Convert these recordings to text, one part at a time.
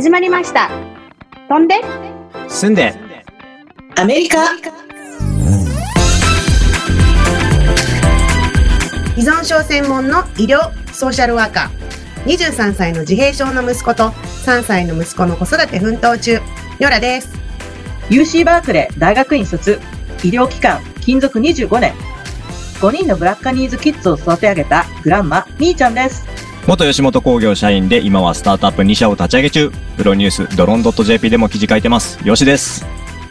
始まりました。飛んで、住んで、アメリカ。依存症専門の医療ソーシャルワーカー。23歳の自閉症の息子と3歳の息子の子育て奮闘中。ヨラです。UC バークレー大学院卒、医療機関、勤続25年。5人のブラッカニーズキッズを育て上げたグランマ、みーちゃんです。元吉本工業社員で今はスタートアップ2社を立ち上げ中、プロニュースドローン .jp でも記事書いてます。よしです。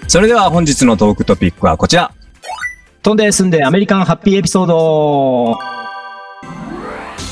それでは本日のトークトピックはこちら。飛んで住んでアメリカンハッピーエピソード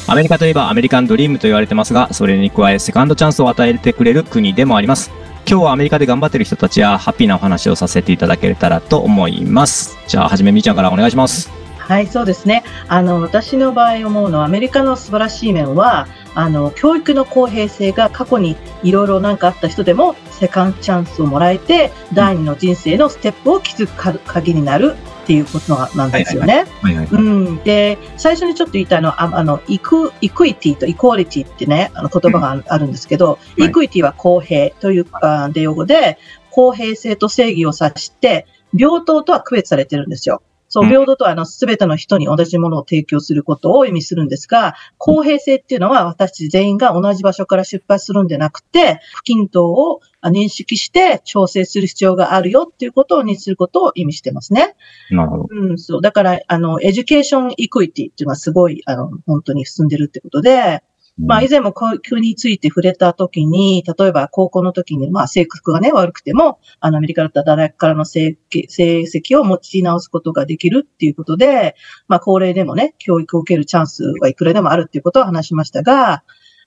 アメリカといえばアメリカンドリームと言われてますが、それに加えセカンドチャンスを与えてくれる国でもあります。今日はアメリカで頑張ってる人たちやハッピーなお話をさせていただけたらと思います。じゃあ、はじめみーちゃんからお願いします。はい、そうですね。あの、私の場合思うのは、アメリカの素晴らしい面は、あの、教育の公平性が過去にいろいろなんかあった人でも、セカンドチャンスをもらえて、第二の人生のステップを築くか鍵になるっていうことなんですよね。うん、で最初にちょっと言いたいのはああのイクイクイティとイコーリティってねあの言葉があるんですけど、はいイクイティは公平というあで用語で公平性と正義を指して平等とは区別されてるんですよ。そうう、ん平等とはあの、すべての人に同じものを提供することを意味するんですが、公平性っていうのは私たち全員が同じ場所から出発するんでなくて、不均等をあ認識して調整する必要があるよっていうことを認識することを意味してますね。なるほど。うん、そう。だから、あの、 education equity っていうのはすごい、あの、本当に進んでるってことで、まあ、以前も教育について触れたときに、例えば高校の時に、まあ、性格がね、悪くても、あの、アメリカだったら大学からの成績成績を持ち直すことができるっていうことで、まあ、高齢でもね、教育を受けるチャンスはいくらでもあるっていうことを話しましたが、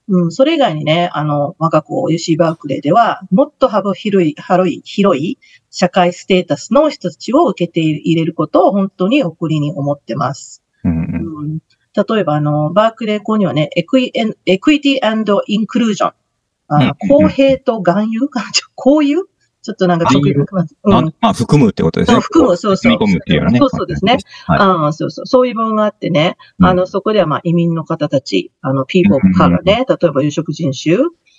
うん、それ以外にね、あの、我が校 UC バークレーでは、もっと幅広い、広い、広い社会ステータスの人たちを受けて入れることを本当に誇りに思ってます。うん例えば、あの、バークレー校にはね、エクイエンエクイティインクルージョン。あうん公平と含有？公有？ちょっとなんか直訳がうんあまあ、含むってことですね。そう含む、そうそう。含み込むっていうようなね。そうそうですね。はい。そうそう。そういう部分があってね、うんあの、そこではまあ移民の方たち、あの、people of color ね、例えば有色人種、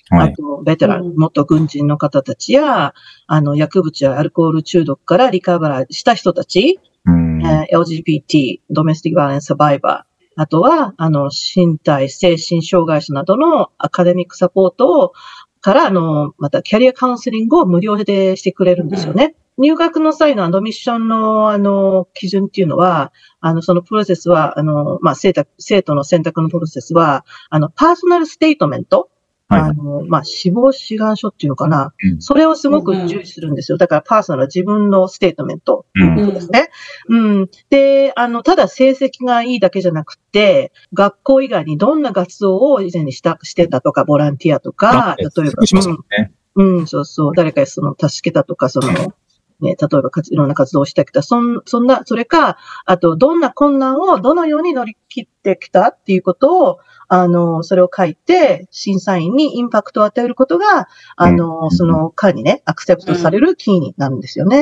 はい。あと、ベテラン、うん元軍人の方たちや、あの、薬物やアルコール中毒からリカバラーした人たち、うんえー LGBT、ドメスティックバイレンスサバイバー、あとは、あの、身体、精神障害者などのアカデミックサポートを、から、あの、またキャリアカウンセリングを無料でしてくれるんですよね。入学の際の admission の、あの、基準っていうのは、あの、そのプロセスは、あの、まあ、生徒生徒の選択のプロセスは、あの、 personal statement、はいあの、まあ、死亡志願書っていうのかな。うんそれをすごく重視するんですよ。だから、 personal、自分の statement。ですね。うん。で、あの、ただ成績がいいだけじゃなくて、学校以外にどんな活動を以前にした、してたとか、ボランティアとか、例えば、ね。うん、うん、そうそう、誰かその、助けたとか、その、ね、例えばかつ、いろんな活動をしてきた。そん、そんな、それか、あと、どんな困難をどのように乗り切ってきたっていうことを、あの、それを書いて、審査員にインパクトを与えることが、あの、うん。その間にね、アクセプトされるキーになるんですよね。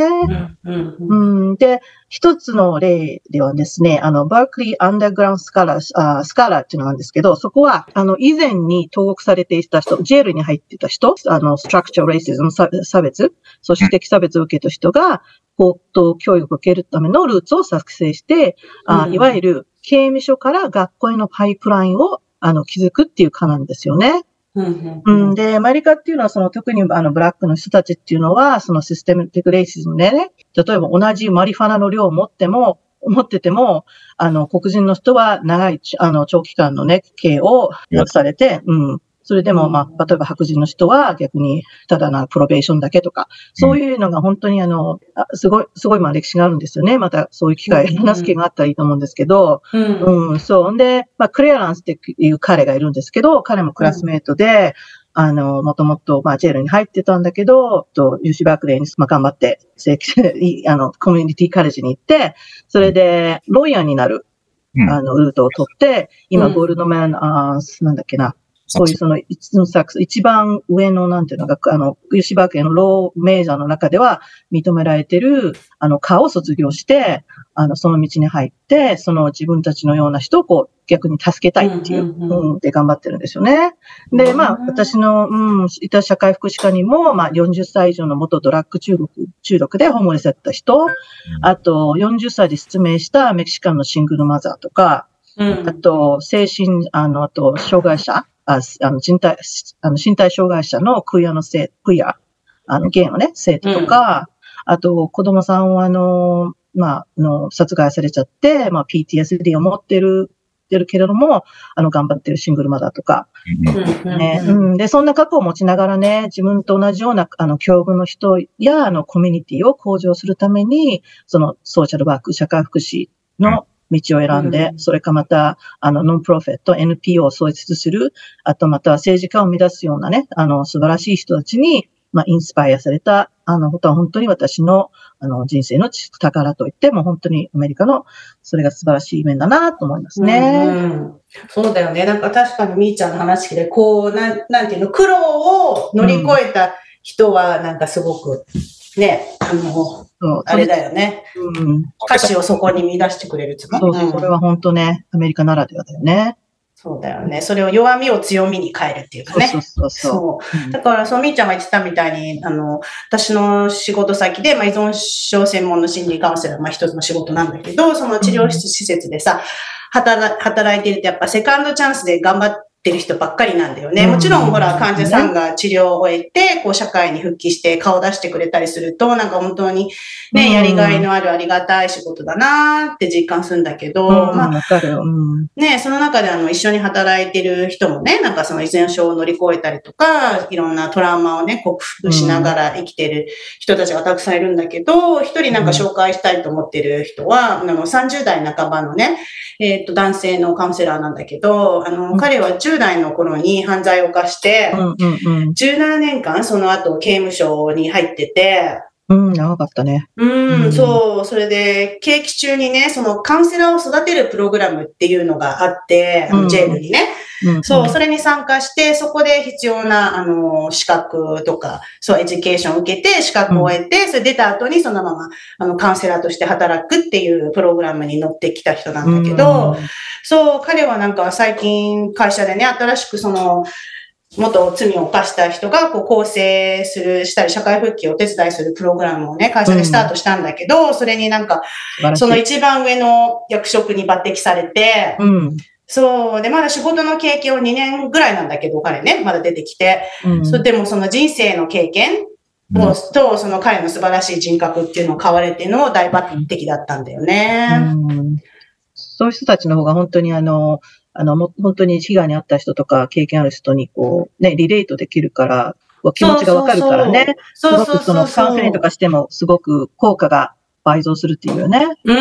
うん。うん。うん、で、一つの例ではですね、あの、バークリー・アンダーグラウンド・スカラー、スカラーっていうのがあるんですけど、そこは、あの、以前に登録されていた人、ジェールに入っていた人、あの、ストラクチャー・レイシズム、差差別、組織的差別を受けた人が、高等教育を受けるためのルーツを作成して、あうんいわゆる刑務所から学校へのパイプラインを、あの、築くっていうかなんですよね。うんうん、で、アメリカっていうのは、その特にあのブラックの人たちっていうのは、そのシステムティックレイシズムでね、例えば同じマリファナの量を持っても、持ってても、あの、黒人の人は長い、あの、長期間のね、刑をされて、うん。それでも、まあ、例えば白人の人は逆に、ただなプロベーションだけとか、そういうのが本当にあの、あすごい、すごいまあ歴史があるんですよね。またそういう機会、うん。話す機会があったらいいと思うんですけど、うん。うん、そう。んで、まあ、クレアランスっていう彼がいるんですけど、彼もクラスメートで、あの、もともと、まあ、ジェールに入ってたんだけど、と、ユーシバークレーに、まあ、頑張って、正規 あの、コミュニティカレッジに行って、それで、ロイヤーになる、うん。あの、ルートを取って、今、うんゴールドマン、あーなんだっけな、そういうその5つのサックス、一番上のなんていうのが、あの、吉場家のローメジャーの中では認められてる、あの、科を卒業して、あの、その道に入って、その自分たちのような人をこう、逆に助けたいっていう、うんで頑張ってるんですよね。で、まあ、うん私の、うん、いた社会福祉課にも、まあ、40歳以上の元ドラッグ中毒、中毒でホームレスだった人、あと、40歳で失明したメキシカンのシングルマザーとか、うん。あと、精神、あの、あと、障害者、ああの人体、あの身体障害者のクイアのせい、クイア、あの、ゲイのね、生徒とか、あと、子供さんは、あの、まあ、あの、殺害されちゃって、まあ、PTSD を持ってる、てるけれども、あの、頑張ってるシングルマザーとか、うんね。うんうん。で、そんな過去を持ちながらね、自分と同じような、あの、境遇の人や、あの、コミュニティを向上するために、その、ソーシャルワーク、社会福祉の道を選んで、うんそれかまた、あの、ノンプロフェット、NPO を創設する、あとまた政治家を目指すようなね、あの、素晴らしい人たちに、まあ、インスパイアされた、あの、ことは本当に私の、あの、人生の宝といって、もう本当にアメリカの、それが素晴らしい面だなと思いますね。うんそうだよね。なんか確かにみーちゃんの話で、こう、なん、なんていうの、苦労を乗り越えた人は、なんかすごく、ね、あの、あれだよね。うん。歌詞をそこに見出してくれるっていうかそうそう、んそれは本当ね、アメリカならではだよね。そうだよね。それを弱みを強みに変えるっていうかね。そうそうそう。だから、そう、みーちゃんが言ってたみたいに、あの、私の仕事先で、まあ、依存症専門の心理カウンセラー、まあ、一つの仕事なんだけど、その治療室施設でさ、働働いてると、やっぱセカンドチャンスで頑張ってる人ばっかりなんだよね。うんもちろん、ほら、患者さんが治療を終えて、こう、社会に復帰して顔出してくれたりすると、なんか本当にね、うんやりがいのあるありがたい仕事だなって実感するんだけど、うん、まあ。ね、その中であの、一緒に働いてる人もね、なんかその依存症を乗り越えたりとか、いろんなトラウマをね、克服しながら生きてる人たちがたくさんいるんだけど、一人なんか紹介したいと思ってる人は、あの、30代半ばのね、えっ、と、男性のカウンセラーなんだけど、あの、うん彼は10代の頃に犯罪を犯して、うんうん17年間その後刑務所に入ってて、うん。うん、長かったね。うん、うんそう。それで、刑期中にね、そのカウンセラーを育てるプログラムっていうのがあって、うん jail にね。うん、そう、それに参加して、そこで必要な、あの、資格とか、そう、 education を受けて、資格を得て、それ出た後にそのまま、あの、カウンセラーとして働くっていうプログラムに乗ってきた人なんだけど、そう、彼はなんか最近会社でね、新しくその、元罪を犯した人がこう構成する、したり社会復帰をお手伝いするプログラムをね、会社でスタートしたんだけど、それになんか。その一番上の役職に抜擢されて、うん。そう。で、まだ仕事の経験を2年ぐらいなんだけど、彼ね、まだ出てきて。うん。それでもその人生の経験を、と、その彼の素晴らしい人格っていうのを買われての大抜擢だったんだよね。うんそういう人たちの方が本当にあの、あの、も本当に被害に遭った人とか経験ある人にこう、ね、リレートできるから、気持ちがわかるからね。そうそうすごくそのそうそう。カウンセリングとかしてもすごく効果が倍増するっていうよね。う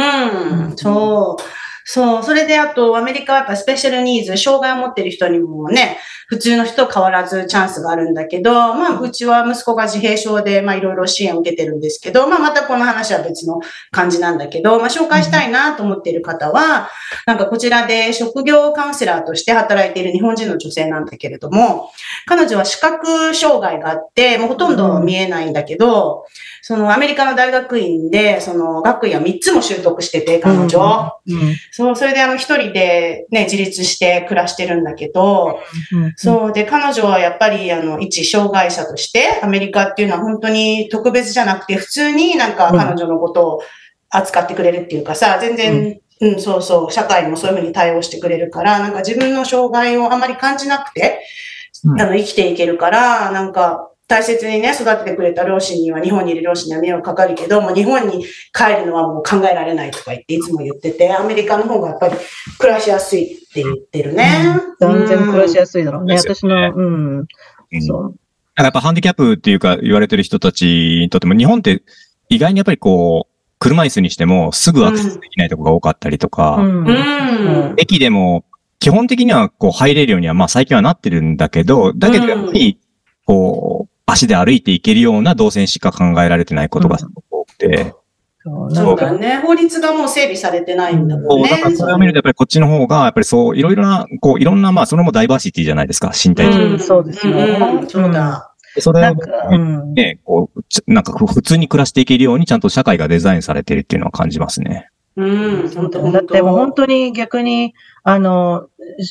ん、そう。そう。それで、あと、アメリカはやっぱスペシャルニーズ、障害を持ってる人にもね、普通の人と変わらずチャンスがあるんだけど、まあ、うちは息子が自閉症で、まあ、いろいろ支援を受けてるんですけど、まあ、またこの話は別の感じなんだけど、まあ、紹介したいなと思っている方は、なんかこちらで職業カウンセラーとして働いている日本人の女性なんだけれども、彼女は視覚障害があって、もうほとんど見えないんだけど、そのアメリカの大学院で、その学位を3つも習得してて、彼女。うん。そう、それであの一人でね、自立して暮らしてるんだけど、うん。そう、で、彼女はやっぱりあの、一障害者として、アメリカっていうのは本当に特別じゃなくて、普通になんか彼女のことを扱ってくれるっていうかさ、全然、うん、そうそう、社会にもそういうふうに対応してくれるから、なんか自分の障害をあまり感じなくて、うんあの、生きていけるから、なんか、大切にね、育ててくれた両親には、日本にいる両親には迷惑かかるけど、もう日本に帰るのはもう考えられないとか言って、いつも言ってて、アメリカの方がやっぱり暮らしやすいって言ってるね。断然暮らしやすいだろうね。私の、うん。うんそう。なんかやっぱハンディキャップっていうか言われてる人たちにとっても日本って意外にやっぱりこう、車椅子にしてもすぐアクセスできないとこが多かったりとか、うんうん。駅でも基本的にはこう入れるようにはまあ最近はなってるんだけど、だけどやっぱりこう、足で歩いていけるような動線しか考えられてないことがすごく多くて、そうそうなんかだね。法律がもう整備されてないんだそう、もんねだから。それを見るとやっぱりこっちの方が、やっぱりそう、いろいろな、こう、いろんな、まあ、それもダイバーシティじゃないですか、身体的に。うんそうですようんうんそうだ。それをなんか、うん。ね、こう、ちなんかふ普通に暮らしていけるようにちゃんと社会がデザインされてるっていうのは感じますね。うん、本当だってもう本当に逆に、あの、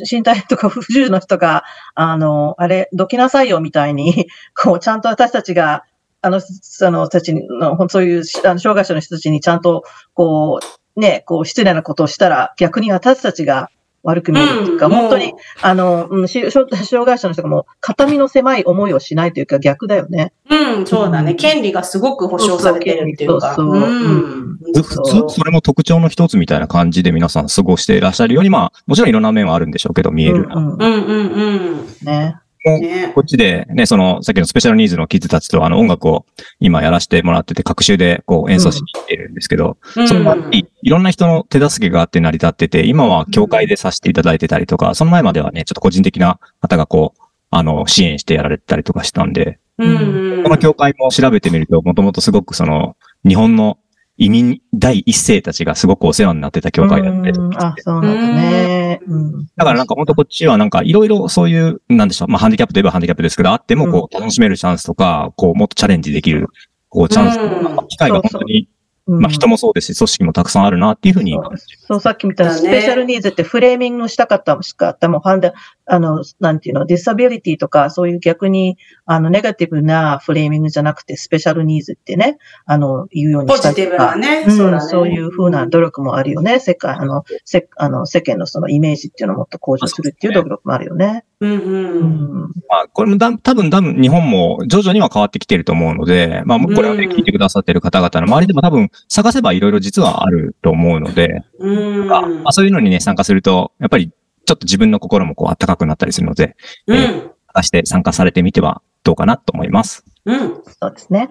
身体とか不自由の人が、あの、あれ、どきなさいよみたいに、こう、ちゃんと私たちが、あの、その人たちの、そういう、あの障害者の人たちにちゃんと、こう、ね、こう、失礼なことをしたら、逆に私たちが悪く見えるっていうか、うん本当に、あの、うんし障障害者の人がもう、肩身の狭い思いをしないというか、逆だよね。うん、そうだね。権利がすごく保障されてるっていうか。そうそうそううん。普通、それも特徴の一つみたいな感じで皆さん過ごしていらっしゃるように、まあ、もちろんいろんな面はあるんでしょうけど、見える。うんうんうんうんうん。ね。ね。こっちでね、その、さっきのスペシャルニーズのキッズたちとあの音楽を今やらせてもらってて、各週でこう演奏しに行ってるんですけど、うんそれはいいろんな人の手助けがあって成り立ってて、今は教会でさせていただいてたりとか、その前まではね、ちょっと個人的な方がこう、あの、支援してやられてたりとかしたんで、うんうん。この教会も調べてみると、もともとすごくその、日本の移民第一世たちがすごくお世話になってた教会だったりとうんかあ、そうなんだね。うん。だからなんか本当こっちはなんかいろいろそういう、なんでしょう、まあハンディキャップといえばハンディキャップですけど、あってもこう楽しめるチャンスとか、こうもっとチャレンジできる、こうチャンス機会が本当に、うんまあ人もそうですし、組織もたくさんあるなっていうふうに感じそう、さっきみたいなスペシャルニーズってフレーミングしたかったもしかったもうファンダ、あの、なんていうの、ディサビリティとか、そういう逆に、あの、ネガティブなフレーミングじゃなくて、スペシャルニーズってね、あの、言うようにポしたりとかジティブな。ね。うんそうだね。そういうふうな努力もあるよね。世界、あの、せあの世間のそのイメージっていうのをもっと向上するっていう努力もあるよね。うんう。うんん。まあ、これもだ多分多分日本も徐々には変わってきてると思うので、まあ、これをね、うん聞いてくださってる方々の周りでも多分探せばいろいろ実はあると思うので、うん。まあ、そういうのにね、参加すると、やっぱりちょっと自分の心もこう暖かくなったりするので、うん。探して参加されてみてはどうかなと思います。うん。そうですね。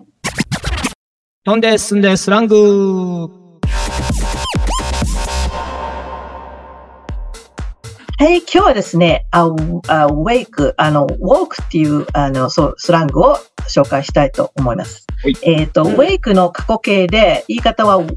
飛んで進んでスラングはい、今日はですね、あ、あ、ウェイク、あの、ウォークっていう、あの、そう、スラングを紹介したいと思います。はいえっ、と、うんウェイクの過去形で、言い方はウォ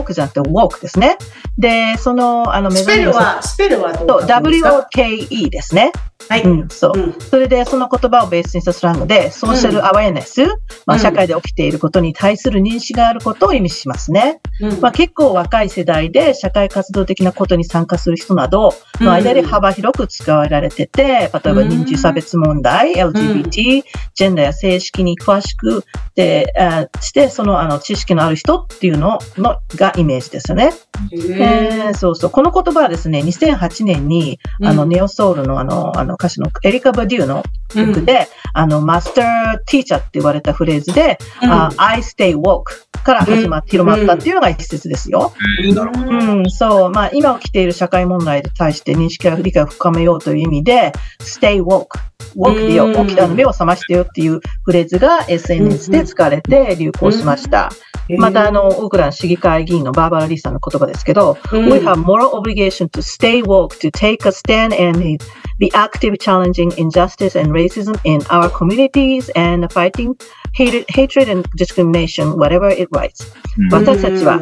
ークじゃなくてウォークですね。で、その、あの、スペルは、スペルはどう WOKE ですね。はい。うん、そう。うんそれで、その言葉をベースにしたスラングで、ソーシャルアワーネス、まあ、うん社会で起きていることに対する認識があることを意味しますね。うんまあ、結構若い世代で社会活動的なことに参加する人などの間で幅広く使われてて、例えば人種差別問題、LGBT、ジェンダーや性式に詳しくで、あして、そのあの知識のある人っていうののがイメージですよね。えーそうそう。この言葉はですね、2008年に、あの、うんネオソウルのあの、あの歌手のエリカ・バデューの曲で、あの、マスター・ティーチャーって言われたフレーズで、うんあ I stay woke から始まって、広まったっていうのが一節ですよ。うん、そう。まあ、今起きている社会問題に対して認識や理解を深めようという意味で、stay woke。woke でよ、うん起きたの目を覚ましてよっていうフレーズが SNS で使われて流行しました。また、あの、ウクラン市議会議員のバーバラ・リーさんの言葉ですけど、うん We have moral obligation to stay woke, to take a stand and be active challenging injustice and racism in our communities and fighting hatred, hatred and discrimination, whatever it writes. 私たちは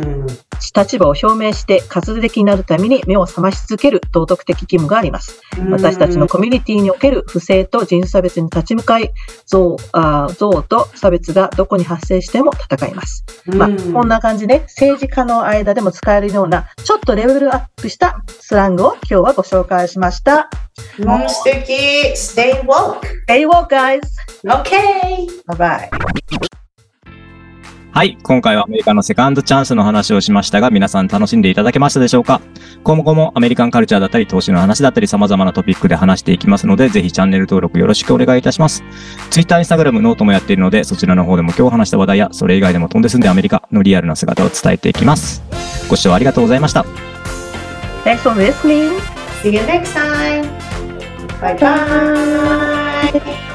立場を表明して活動的になるために目を覚まし続ける道徳的義務があります。私たちのコミュニティにおける不正と人種差別に立ち向かい、憎悪と差別がどこに発生しても戦います。まあ、こんな感じで政治家の間でも使えるような、ちょっとレベルアップしたスラングを今日はご紹介しました。うん、素敵 !stay woke! Hey, well, guys! OK! Bye bye! はい。今回はアメリカのセカンドチャンスの話をしましたが、皆さん楽しんでいただけましたでしょうか？今後も American culture だったり、投資の話だったり、様々なトピックで話していきますので、ぜひチャンネル登録よろしくお願いいたします。Twitter、Instagram、 noteもやっているので、そちらの方でも今日話した話題や、それ以外でも飛んで住んでアメリカのリアルな姿を伝えていきます。ご視聴ありがとうございました。Thanks for listening! See you next time! Bye bye。